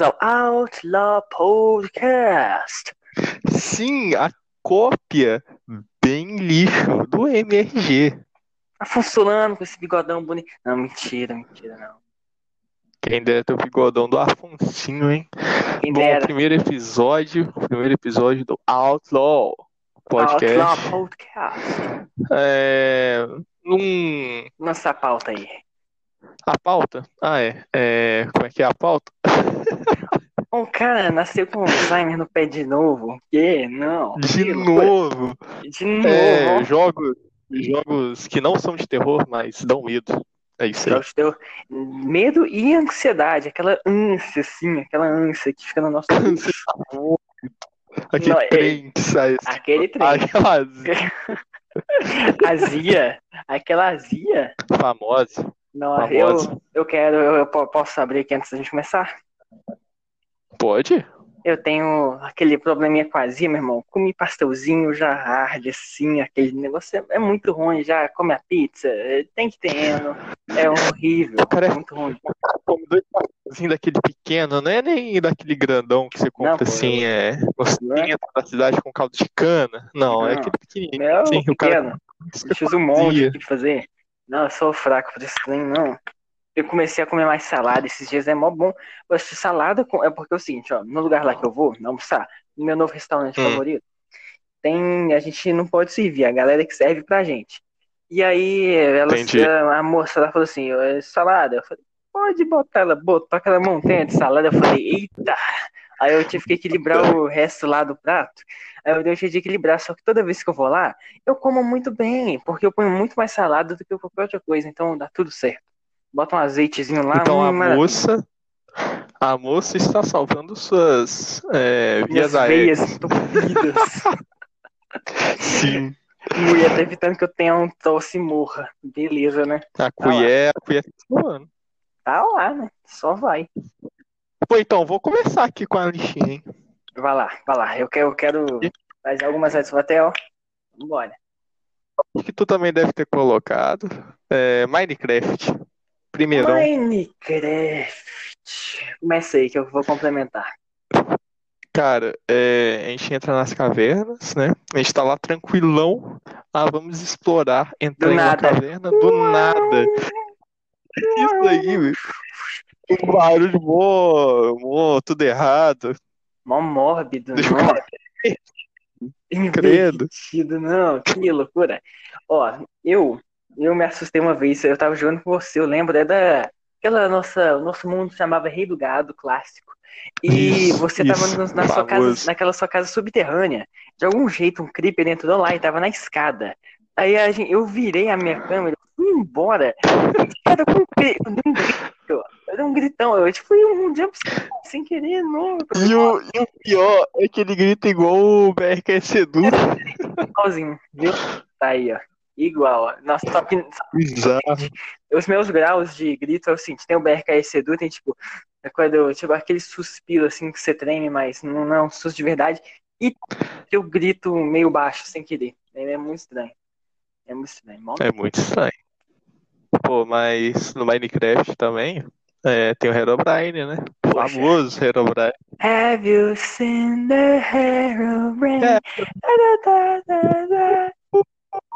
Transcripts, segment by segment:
ao Outlaw Podcast. Sim, a cópia bem lixo do MRG. Tá funcionando com esse bigodão bonito. Não, mentira, mentira, não. Quem dera ter o bigodão do Afonsinho, hein? Quem Bom, dera. primeiro episódio, o primeiro episódio do Outlaw Podcast. Outlaw Podcast. É, num, Nossa pauta aí. A pauta? Ah, é. é. Como é que é a pauta? Um cara nasceu com Alzheimer no pé de novo. Que? Não. De Que novo. De novo. É, jogos, jogos que não são de terror, mas dão medo. É isso aí. Jogos de terror. Medo e ansiedade. Aquela ânsia, assim. Aquela ânsia que fica no nosso. Aquele Não, é- trem que sai assim. Aquele trem. Aquela Azia. Aquela azia. famosa. Não, Famosa. eu, eu quero. Eu, eu po- posso abrir aqui antes da gente começar? Pode? Eu tenho aquele probleminha azia, meu irmão. Comi pastelzinho, já arde assim, aquele negócio é, é muito ruim, já come a pizza, é, tem que ter eno, é horrível, Cara, é muito ruim. Come dois pastelzinhos daquele pequeno, não é nem daquele grandão que você compra Não, assim, é Não é? da cidade com caldo de cana. Não, é Não. aquele pequenininho. Meu assim, o cara pequeno, deixa eu um monte aqui pra fazer. Não, eu sou fraco pra esse trem, não. Eu comecei a comer mais salada esses dias, é mó bom. Mas salada com- é porque é o seguinte, ó, no lugar lá que eu vou almoçar, no meu novo restaurante Hum. favorito, tem, a gente não pode servir, a galera que serve pra gente. E aí, ela, a, moça lá falou assim, "É salada, eu falei, pode botar ela, botou aquela montanha de salada, eu falei, eita! Aí eu tive que equilibrar o resto lá do prato. Aí eu deixei de equilibrar, só que toda vez que eu vou lá, eu como muito bem, porque eu ponho muito mais salada do que qualquer outra coisa, então dá tudo certo. Bota um azeitezinho lá, Então a maravilha. moça, a moça está salvando suas é, vias aéreas. veias entupidas. Sim. Mulher tá evitando que eu tenha um tosse e morra. Beleza, né? A colher, a colher tá falando. Tá lá, né? Só vai. Pô, então, vou começar aqui com a listinha, hein? Vai lá, vai lá. Eu quero, eu quero fazer algumas ó. Bora. Acho que tu também deve ter colocado. É, Minecraft. Primeirão. Minecraft. Começa aí que eu vou complementar. Cara, é, a gente entra nas cavernas, né? A gente tá lá tranquilão. Ah, vamos explorar. Entrar em uma caverna do nada. Isso aí. Um barulho mó, mó, tudo errado. Mó mórbido, eu não. Credo. Não. Que loucura. Ó, eu, eu me assustei uma vez. Eu tava jogando com você, eu lembro, é da. Aquela nossa, o nosso mundo chamava Rei do Gado clássico. E Isso, você tava isso, na sua casa, naquela sua casa subterrânea. De algum jeito, um creeper entrou lá e tava na escada. Aí gente, eu virei a minha câmera, fui embora. Cara, com um cri- eu dei um grito. Um gritão. Eu tipo, um jump scare sem querer, não. E o, e o pior é que ele grita igual o BRK Sedu. Igualzinho, viu? Tá aí, ó. Igual, ó. Nossa, só que os meus graus de grito é o seguinte, tem o BRKS Edu, tem tipo, é quando tipo, aquele suspiro assim que você treme, mas não, não é um susto de verdade, e eu grito meio baixo, sem querer. É muito estranho. É muito estranho. Mó- É muito estranho. Pô, mas no Minecraft também é, tem o Herobrine, né? O famoso Herobrine. Have you seen the hero rain? É.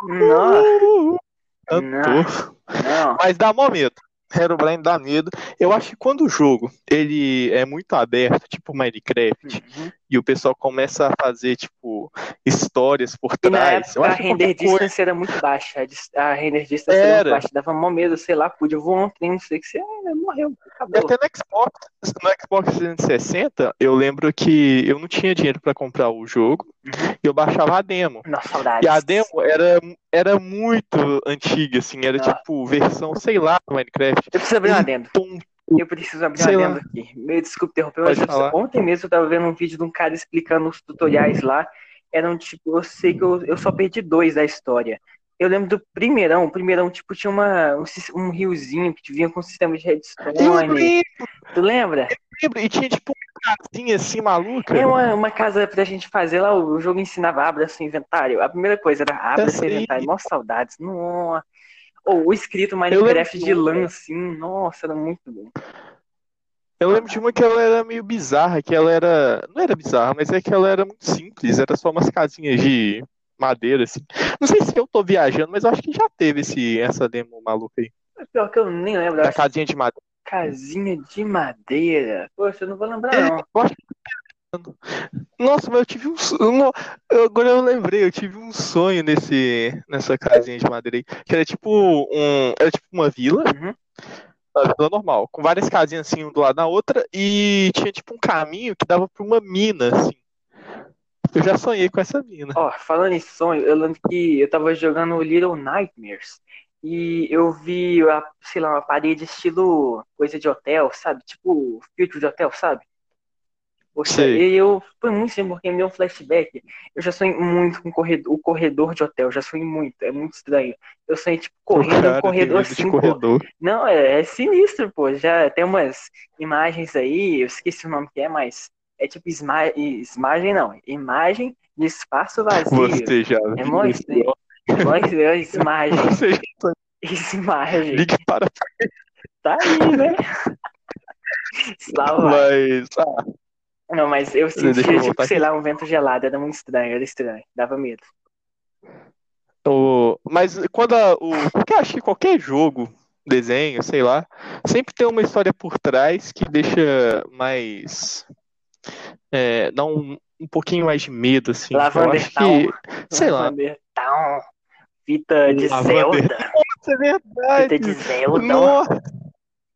Não, Cantor. não. Mas dá mó medo. Herobrine dá medo. Eu acho que quando o jogo ele é muito aberto, tipo Minecraft, Uhum. E o pessoal começa a fazer, tipo, histórias por trás, época a render qualquer coisa- distance era muito baixa. A, render distance era, muito Era. baixa. Dava mó medo, sei lá, podia voar um trem, não sei o que você ah, morreu, E acabou. até no Xbox, no Xbox 360, eu lembro que eu não tinha dinheiro pra comprar o jogo, Uhum. e eu baixava a demo. Nossa, saudades. E a demo era, era muito antiga, assim, era Ah. tipo versão, sei lá, do Minecraft. Eu preciso abrir um adendo. Eu preciso abrir Sei lá. aqui. Meu, desculpa interromper, mas eu- ontem mesmo eu tava vendo um vídeo de um cara explicando os tutoriais lá. Eram tipo, eu sei que eu, eu só perdi dois da história. Eu lembro do primeirão, o primeirão, tipo, tinha uma, um, um riozinho que vinha com um sistema de Eu redstone. Tu lembra? lembro, e tinha tipo uma casinha assim maluca. É uma, uma casa pra gente fazer lá, o jogo ensinava abra seu inventário. A primeira coisa era abra seu inventário. Nossa, saudades. Nossa. Ou o escrito Minecraft de lã, assim. Nossa, era muito bom. Eu lembro de uma que ela era meio bizarra, que ela era. Não era bizarra, mas é que ela era muito simples, era só umas casinhas de madeira, assim. Não sei se eu tô viajando, mas eu acho que já teve esse, essa demo maluca aí. Pior que eu nem lembro. Da casinha de madeira. Casinha de madeira. Poxa, eu não vou lembrar, É, não. eu acho que- Nossa, mas eu tive um sonho. Agora eu lembrei, eu tive um sonho nesse, nessa casinha de madeira aí. Que era tipo um. Era tipo uma vila. Uhum. Uma vila normal, com várias casinhas assim, um do lado da outra, e tinha tipo um caminho que dava pra uma mina, assim. Eu já sonhei com essa mina. Ó, falando em sonho, eu lembro que eu tava jogando Little Nightmares e eu vi, sei lá, uma parede estilo coisa de hotel, sabe? Tipo filtro de hotel, sabe? Poxa, e eu foi muito assim, porque me deu um flashback. Eu já sonhei muito com o corredor, o corredor de hotel, já sonhei muito, é muito estranho. Eu sonhei, tipo, correndo no cara tem corredor assim, corredor. Não, é, é sinistro, pô. Já tem umas imagens aí, eu esqueci o nome que é, mas é tipo imagem, não, imagem de espaço vazio. Você já É mó estranho. Imagem, Você já imagem. ligue para Tá aí, né? Vai. mas ah, Não, mas eu sentia, tipo, sei lá, um vento gelado, era muito estranho, era estranho, dava medo. o, mas quando a, o porque eu acho que qualquer jogo, desenho, sei lá, sempre tem uma história por trás que deixa mais é, dá um, um pouquinho mais de medo assim. Eu Lavender acho Town. que sei lá. Lavender Town. Fita de Lavender Zelda. Isso é Fita de verdade. Zelda. Nossa,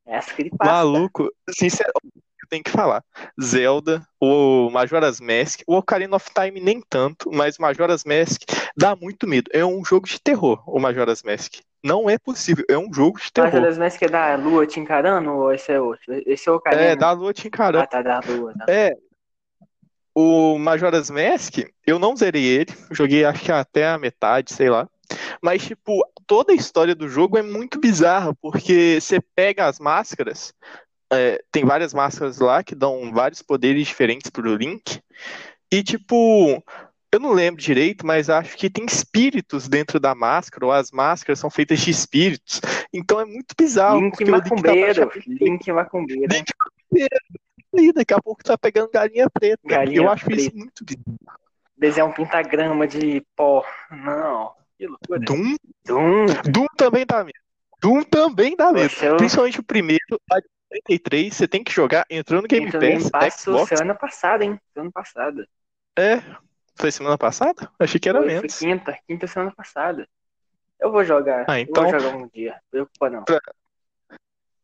Essa que ele passa. maluco. Sinceramente, eu tenho que falar. Zelda, o Majora's Mask, o Ocarina of Time nem tanto, mas o Majora's Mask dá muito medo. É um jogo de terror, o Majora's Mask. Não é possível, é um jogo de terror. Majora's Mask é da lua te encarando ou esse é outro? Esse é o Ocarina? É, da lua te encarando. Ah, tá, da lua. Tá. É. O Majora's Mask, eu não zerei ele, joguei acho que até a metade, sei lá. Mas, tipo, toda a história do jogo é muito bizarra, porque você pega as máscaras, é, tem várias máscaras lá que dão vários poderes diferentes pro Link, e, tipo, eu não lembro direito, mas acho que tem espíritos dentro da máscara, ou as máscaras são feitas de espíritos. Então é muito bizarro, Link porque o Link tá macumbeiro. Link macumbeiro. Link ali, daqui a pouco tá pegando galinha preta. Galinha eu acho preta. isso muito bizarro. Desenhar um pentagrama de pó. Não. Que loucura. Doom, Doom. Doom também dá medo. Doom também dá medo. Poxa, eu- Principalmente o primeiro, a de 93, você tem que jogar entrando no Game Entrou no Game Pass, Pass Xbox. semana passada, hein? Semana passada. É. Foi semana passada? Achei que era Foi, foi menos. quinta. Quinta semana passada. Eu vou jogar. Ah, Eu então- vou jogar um dia. Preocupa não.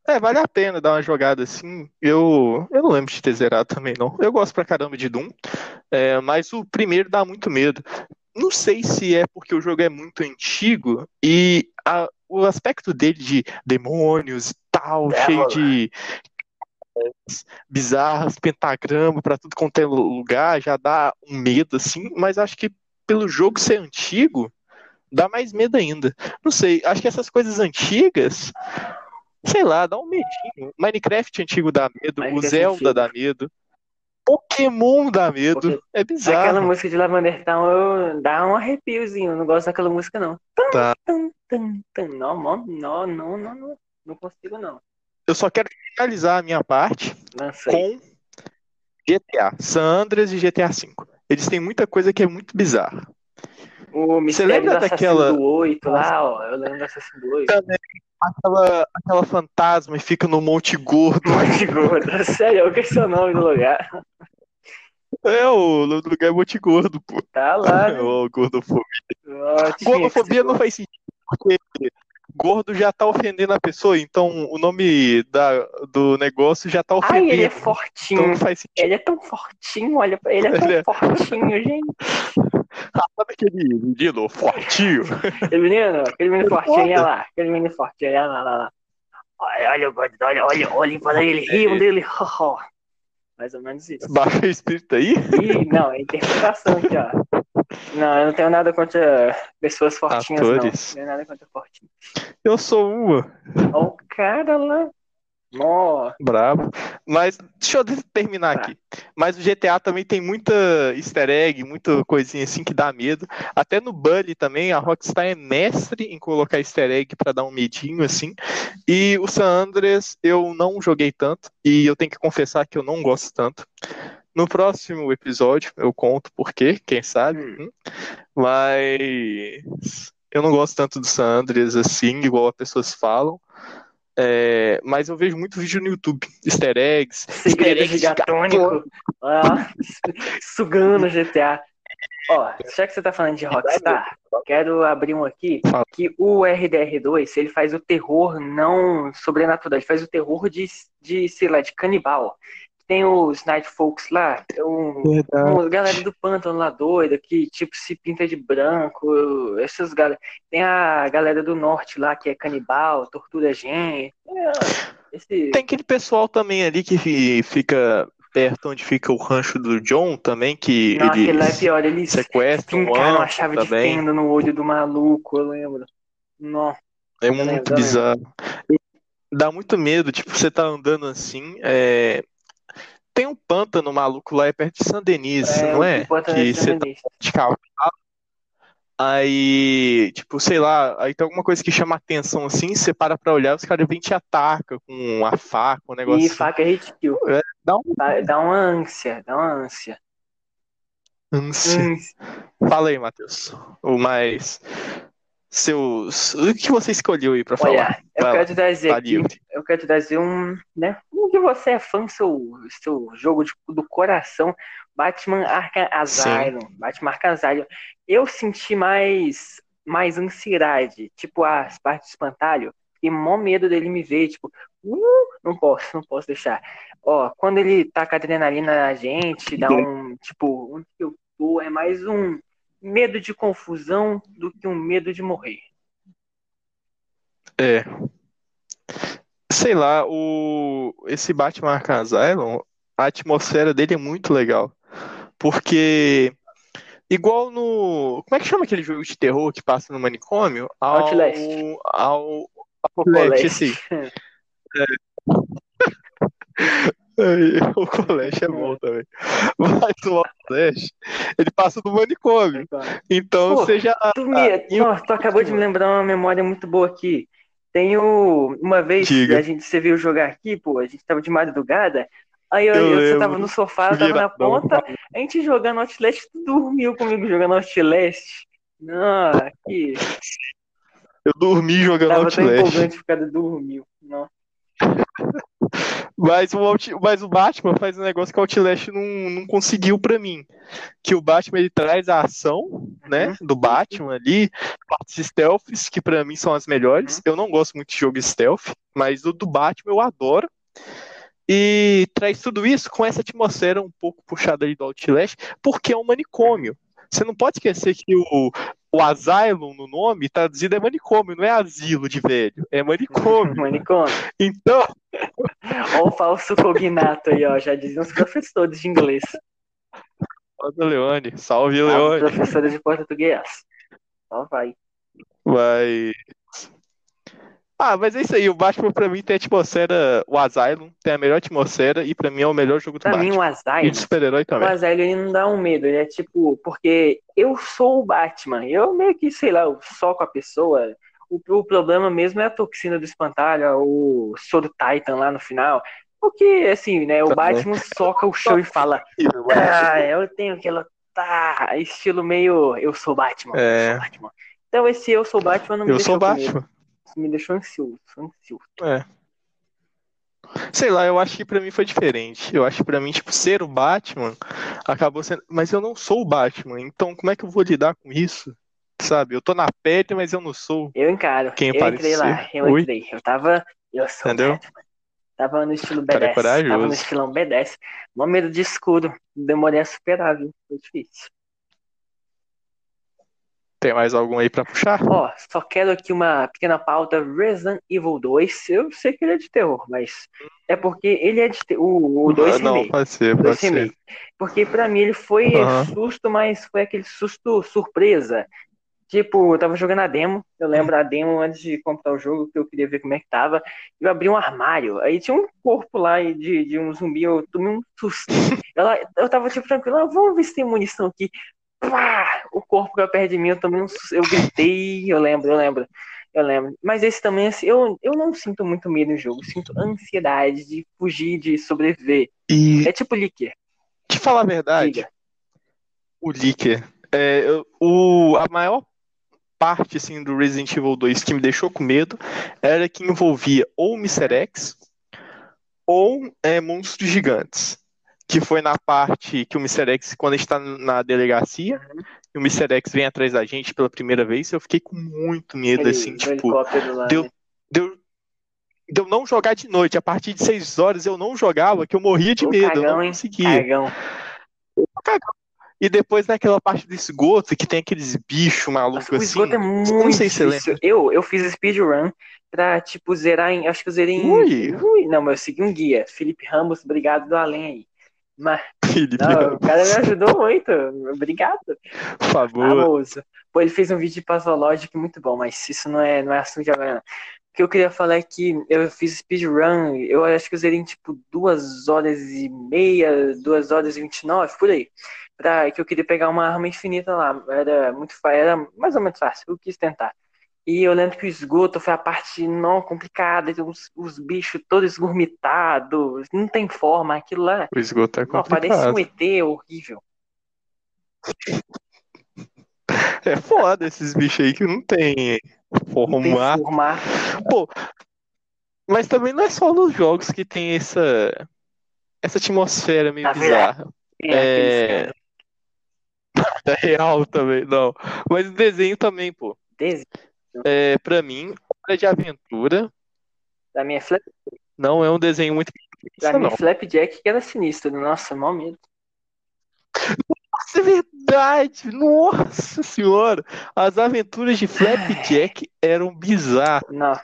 É, vale a pena dar uma jogada assim. Eu, eu não lembro de ter zerado também, não. Eu gosto pra caramba de Doom, é, mas o primeiro dá muito medo. Não sei se é porque o jogo é muito antigo e a- o aspecto dele de demônios e tal, Devil. cheio de bizarras, pentagrama pra tudo quanto é lugar, já dá um medo assim, mas acho que pelo jogo ser antigo, dá mais medo ainda. Não sei, acho que essas coisas antigas, sei lá, dá um medinho. Minecraft antigo dá medo, o Minecraft Zelda antigo. dá medo. Pokémon dá medo. Poké- É Aquela bizarro. música de Lavender Town eu, dá um arrepiozinho. Eu não gosto daquela música, não. Tá. Tum, tum, tum. Não, não, não, não, não, não. Consigo, não. Eu só quero finalizar a minha parte com GTA, San Andreas e GTA V. Eles têm muita coisa que é muito bizarra. O mistério lembra daquela- do 8 lá, ó. Eu lembro do assassino do 8. Aquela, aquela fantasma e fica no Monte Gordo. Monte Gordo. Sério, eu esqueci o nome do lugar. É, o nome do lugar é Monte Gordo, pô. Tá lá, né? Gordofobia. Tinha Gordofobia não faz sentido, porque gordo já tá ofendendo a pessoa, então o nome da, do negócio já tá Ai, ofendendo. ele é Então fortinho. não faz sentido. Ele é tão fortinho, olha ele, é tão Ele é- fortinho, gente. Sabe aquele menino fortinho? Aquele menino, aquele menino fortinho, olha lá. Aquele menino fortinho, olha lá, lá, lá. Olha, olha o gordo, olha, olha, olha para ele, riam dele. ho, ho. Mais ou menos isso. Baixa o espírito aí? Ih, não, é interpretação aqui, ó. Não, eu não tenho nada contra pessoas fortinhas, Atores. não. Não tenho nada contra fortinhos. Eu sou uma. Ó o cara lá. Ó, Brabo. Mas deixa eu terminar Tá. aqui. Mas o GTA também tem muita easter egg, muita coisinha assim que dá medo. Até no Bully também, a Rockstar é mestre em colocar easter egg pra dar um medinho assim. E o San Andreas eu não joguei tanto e eu tenho que confessar que eu não gosto tanto. No próximo episódio eu conto por quê, quem sabe. Hum. hum. Mas eu não gosto tanto do San Andreas assim, igual as pessoas falam. É, mas eu vejo muito vídeo no YouTube, easter eggs, easter eggs gigatônico. Ah, sugando GTA. Ó, já que você tá falando de Rockstar, quero abrir um aqui que o RDR2, ele faz o terror não sobrenatural, ele faz o terror de, de sei lá, de canibal. Tem os Night Folks lá, um, uma galera do pântano lá doida, que tipo se pinta de branco, essas galera. Tem a galera do norte lá, que é canibal, tortura gente. É, esse... Tem aquele pessoal também ali que fi- fica perto onde fica o rancho do John também, que Não, lá é pior, eles sequestram o fincaram a Anson chave de também. fenda no olho do maluco, eu lembro. Não, É muito bizarro. Dá muito medo, tipo, você tá andando assim, é, tem um pântano maluco lá é perto de San Denis, é, não é? Que você tá Sandinista. de cavalo. Aí, tipo, sei lá, aí tem alguma coisa que chama atenção assim, você para pra olhar, os caras vêm e te atacam com a faca, um negócio E assim. faca é hit kill. Dá um dá uma ânsia, dá uma ânsia. ânsia. Ânsia. Fala aí, Matheus. O mais. Seus. O que você escolheu aí pra falar? Olha, eu Vai quero te trazer tá aqui, eu quero te trazer um, né, um que você é fã, seu, seu jogo de- do coração, Batman Arkham Asylum, Batman Arkham Asylum. Eu senti mais, mais ansiedade, tipo as partes do espantalho, e mó medo dele me ver, tipo, uh, não posso, não posso deixar. Ó, quando ele taca adrenalina na gente, dá um, tipo, onde que eu tô, é mais um medo de confusão do que um medo de morrer. É. Sei lá, o esse Batman Arkham Asylum, a atmosfera dele é muito legal. Porque igual no, como é que chama aquele jogo de terror que passa no manicômio? Ao Outlast. ao Coleste. esse aí. Aí, O Coleste é bom também. Mas o Outlast, ele passa no manicômio. Então Pô, você já Tu, e o- Nossa, tu acabou de me lembrar uma memória muito boa aqui. Tenho uma vez Diga. a gente você veio jogar aqui, pô, a gente tava de madrugada. Aí eu, Eu você tava no sofá, eu tava na ponta, a gente jogando Outlast, tu dormiu comigo jogando Outlast. Não, que eu dormi jogando tava tão Outlast. empolgante o cara dormiu. Não. Mas o, Out- mas o Batman faz um negócio que o Outlast não, não conseguiu pra mim. Que o Batman ele traz a ação, né, Uhum. do Batman ali, partes stealths, que pra mim são as melhores. Uhum. Eu não gosto muito de jogo stealth, mas o do Batman eu adoro. E traz tudo isso com essa atmosfera um pouco puxada ali do Outlast, porque é um manicômio. Você não pode esquecer que o, o Asylum no nome traduzido é manicômio, não é asilo de velho, é manicômio. Manicômio. Então, Ó o falso cognato aí, ó. Já diziam os professores de inglês. Salve, Leone. Salve, Ah, Leone. professora de português. Só vai. Mas. Ah, mas é isso aí. O Batman pra mim tem a atmosfera. O Asylum tem a melhor atmosfera e pra mim é o melhor jogo do Pra mim, Batman. o E Asylum de super-herói O também. Asylum ele não dá um medo, ele é tipo, porque eu sou o Batman, eu meio que, sei lá, eu soco a pessoa. O, o problema mesmo é a toxina do espantalho, o soro Titan lá no final. Porque, assim, né, o Tá. Batman soca o chão e fala, ah, eu tenho que lutar, estilo meio, eu sou Batman, eu É. sou Batman. Então esse eu sou Batman não me Eu sou deixou com medo, Batman. me deixou ansioso, ansioso. É. Sei lá, eu acho que pra mim foi diferente. Eu acho que pra mim, tipo, ser o Batman acabou sendo. Mas eu não sou o Batman, então como é que eu vou lidar com isso? Sabe? Eu tô na pele, mas eu não sou. Eu encaro, Quem eu parece entrei lá, eu Oi? entrei, eu tava, eu sou Entendeu? Batman. Tava no estilo é B10, tava no estilão B10. Mó medo de escuro, demorei a superar, viu? Foi difícil. Tem mais algum aí pra puxar? Ó, só quero aqui uma pequena pauta. Resident Evil 2, eu sei que ele é de terror, mas é porque ele é de terror. O, o 2 Ah, não, pode ser, pode 2 ser. Porque pra mim ele foi Aham. susto, mas foi aquele susto surpresa. Tipo, eu tava jogando a demo, eu lembro a demo antes de comprar o jogo, que eu queria ver como é que tava. Eu abri um armário, aí tinha um corpo lá de, de um zumbi, eu tomei um susto. Ela, eu tava tipo tranquilo, ah, vamos ver se tem munição aqui. Pá! O corpo que perto de mim, eu tomei um susto, eu gritei, eu lembro, eu lembro. Eu lembro. Mas esse também, assim, eu, eu não sinto muito medo no jogo. Sinto ansiedade de fugir, de sobreviver. E É tipo Licker. te falar a verdade, Diga. o Licker, é, o, a maior parte assim, do Resident Evil 2 que me deixou com medo era que envolvia ou o Mr. X ou é, monstros gigantes. Que foi na parte que o Mr. X, quando a gente tá na delegacia, e o Mr. X vem atrás da gente pela primeira vez, eu fiquei com muito medo, Aquele assim, tipo, lá, deu- né? deu, de eu não jogar de noite. A partir de 6 horas eu não jogava, que eu morria de Ô, medo, eu cagão, não hein? conseguia. Cagão. E depois naquela parte do esgoto, que tem aqueles bichos malucos Nossa, o assim. esgoto é não muito sei se difícil. Eu, eu fiz speedrun pra, tipo, zerar em. Acho que eu zerei em. Ui. Ui, não, mas eu segui um guia. Felipe Ramos, obrigado do além aí. Mas, não, o cara me ajudou muito. Obrigado. por favor. Famoso. Pô, ele fez um vídeo de logic muito bom, mas isso não é, não é assunto de agora, não. O que eu queria falar é que eu fiz speedrun, eu acho que eu zerei em tipo duas horas e meia, duas horas e vinte e nove, por aí. Pra, que eu queria pegar uma arma infinita lá. Era muito fácil, era mais ou menos fácil, eu quis tentar. E eu lembro que o esgoto foi a parte não complicada, os, os bichos todos esgurmitados, não tem forma, aquilo lá. O esgoto é Não, parece um complicado. ET horrível. É foda esses bichos aí que não tem Não tem forma. Pô, mas também não é só nos jogos que tem essa, essa atmosfera meio verdade, bizarra. Tem aqueles É. Da real também, não. Mas o desenho também, pô. Desde É, pra mim, Hora de Aventura da minha, flap, não é um desenho muito da minha não. Flapjack que era sinistro. Nossa, mal medo. Nossa, é verdade! Nossa senhora! As aventuras de Flapjack eram bizarras. Não.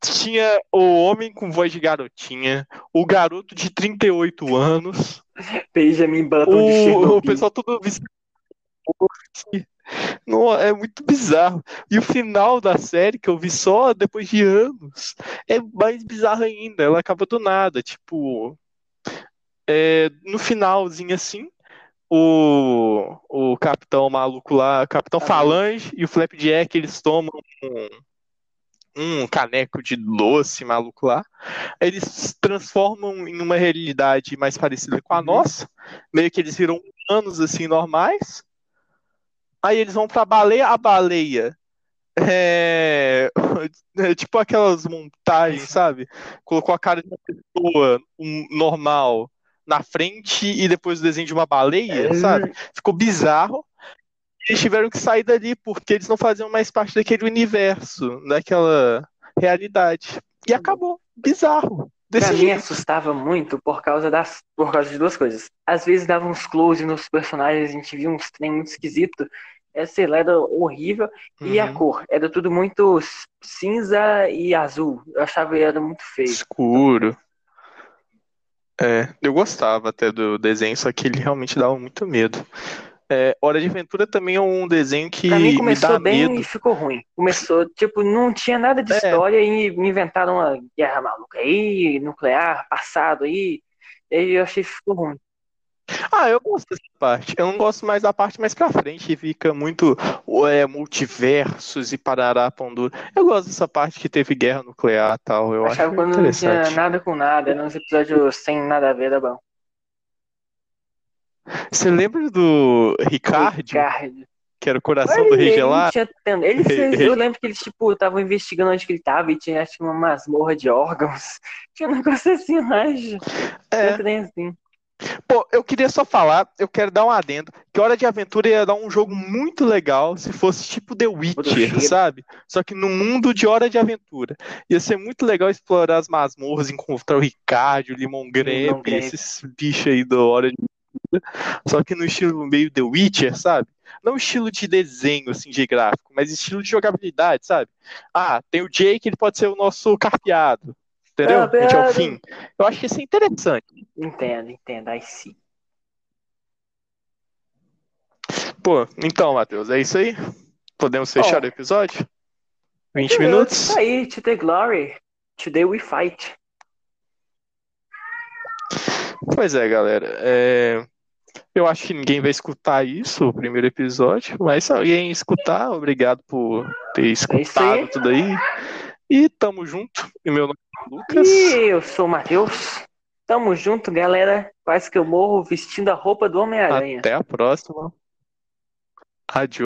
Tinha o homem com voz de garotinha, o garoto de 38 anos, Benjamin Button de o, o Chernobyl. pessoal todo. Não, é muito bizarro. E o final da série, que eu vi só depois de anos, é mais bizarro ainda. Ela acaba do nada. Tipo, é, no finalzinho assim, o, o capitão maluco lá, Capitão Falange e o Flapjack, eles tomam um, um caneco de doce maluco lá. Eles se transformam em uma realidade mais parecida com a Uhum. nossa. Meio que eles viram humanos assim normais. Aí eles vão pra baleia, a baleia é, é tipo aquelas montagens, sabe? Colocou a cara de uma pessoa um, normal na frente e depois o desenho de uma baleia, sabe? Ficou bizarro. Eles tiveram que sair dali porque eles não faziam mais parte daquele universo, daquela realidade. E acabou. Bizarro. Desse Pra mim jeito. assustava muito por causa das por causa de duas coisas. Às vezes dava uns close nos personagens, a gente via uns trem muito esquisito. É, sei lá, era horrível. E a Uhum. cor? Era tudo muito cinza e azul. Eu achava que era muito feio. Escuro. É, eu gostava até do desenho, só que ele realmente dava muito medo. É, Hora de Aventura também é um desenho que Pra mim me começou dá bem medo. e ficou ruim. Começou, tipo, não tinha nada de É. história e me inventaram uma guerra maluca aí, nuclear, passado aí. E eu achei que ficou ruim. Ah, eu gosto dessa parte. Eu não gosto mais da parte mais pra frente, que fica muito é, multiversos e parará pão duro. Eu gosto dessa parte que teve guerra nuclear e tal. Eu achava acho quando não tinha nada com nada, eram uns episódios sem nada a ver, era bom. Você lembra do Ricardo, Ricardo. que era o coração do Rei Gelado? ele fez, eu lembro que eles, tipo, estavam investigando onde que ele tava e tinha, acho uma masmorra de órgãos. Tinha um negócio assim, eu acho. É. Um assim. Pô, eu queria só falar, eu quero dar um adendo, que Hora de Aventura ia dar um jogo muito legal se fosse tipo The Witcher, sabe? Só que no mundo de Hora de Aventura. Ia ser muito legal explorar as masmorras, encontrar o Ricardo, o Limon Grebe. esses bichos aí da Hora de. Só que no estilo meio The Witcher, sabe? Não estilo de desenho, assim, de gráfico, mas estilo de jogabilidade, sabe? Ah, tem o Jake, ele pode ser o nosso carpeado. Entendeu? A gente é fim. Eu acho que isso é interessante. Entendo, entendo. Aí sim. Pô, então, Matheus, é isso aí? Podemos fechar Bom. o episódio? 20 minutos? Isso aí, to the glory. Today we fight. Pois é, galera. É, Eu acho que ninguém vai escutar isso, o primeiro episódio, mas se alguém escutar, obrigado por ter escutado aí. tudo aí. E tamo junto. E meu nome é Lucas. E eu sou o Matheus. Tamo junto, galera. Quase que eu morro vestindo a roupa do Homem-Aranha. Até a próxima. Adiós.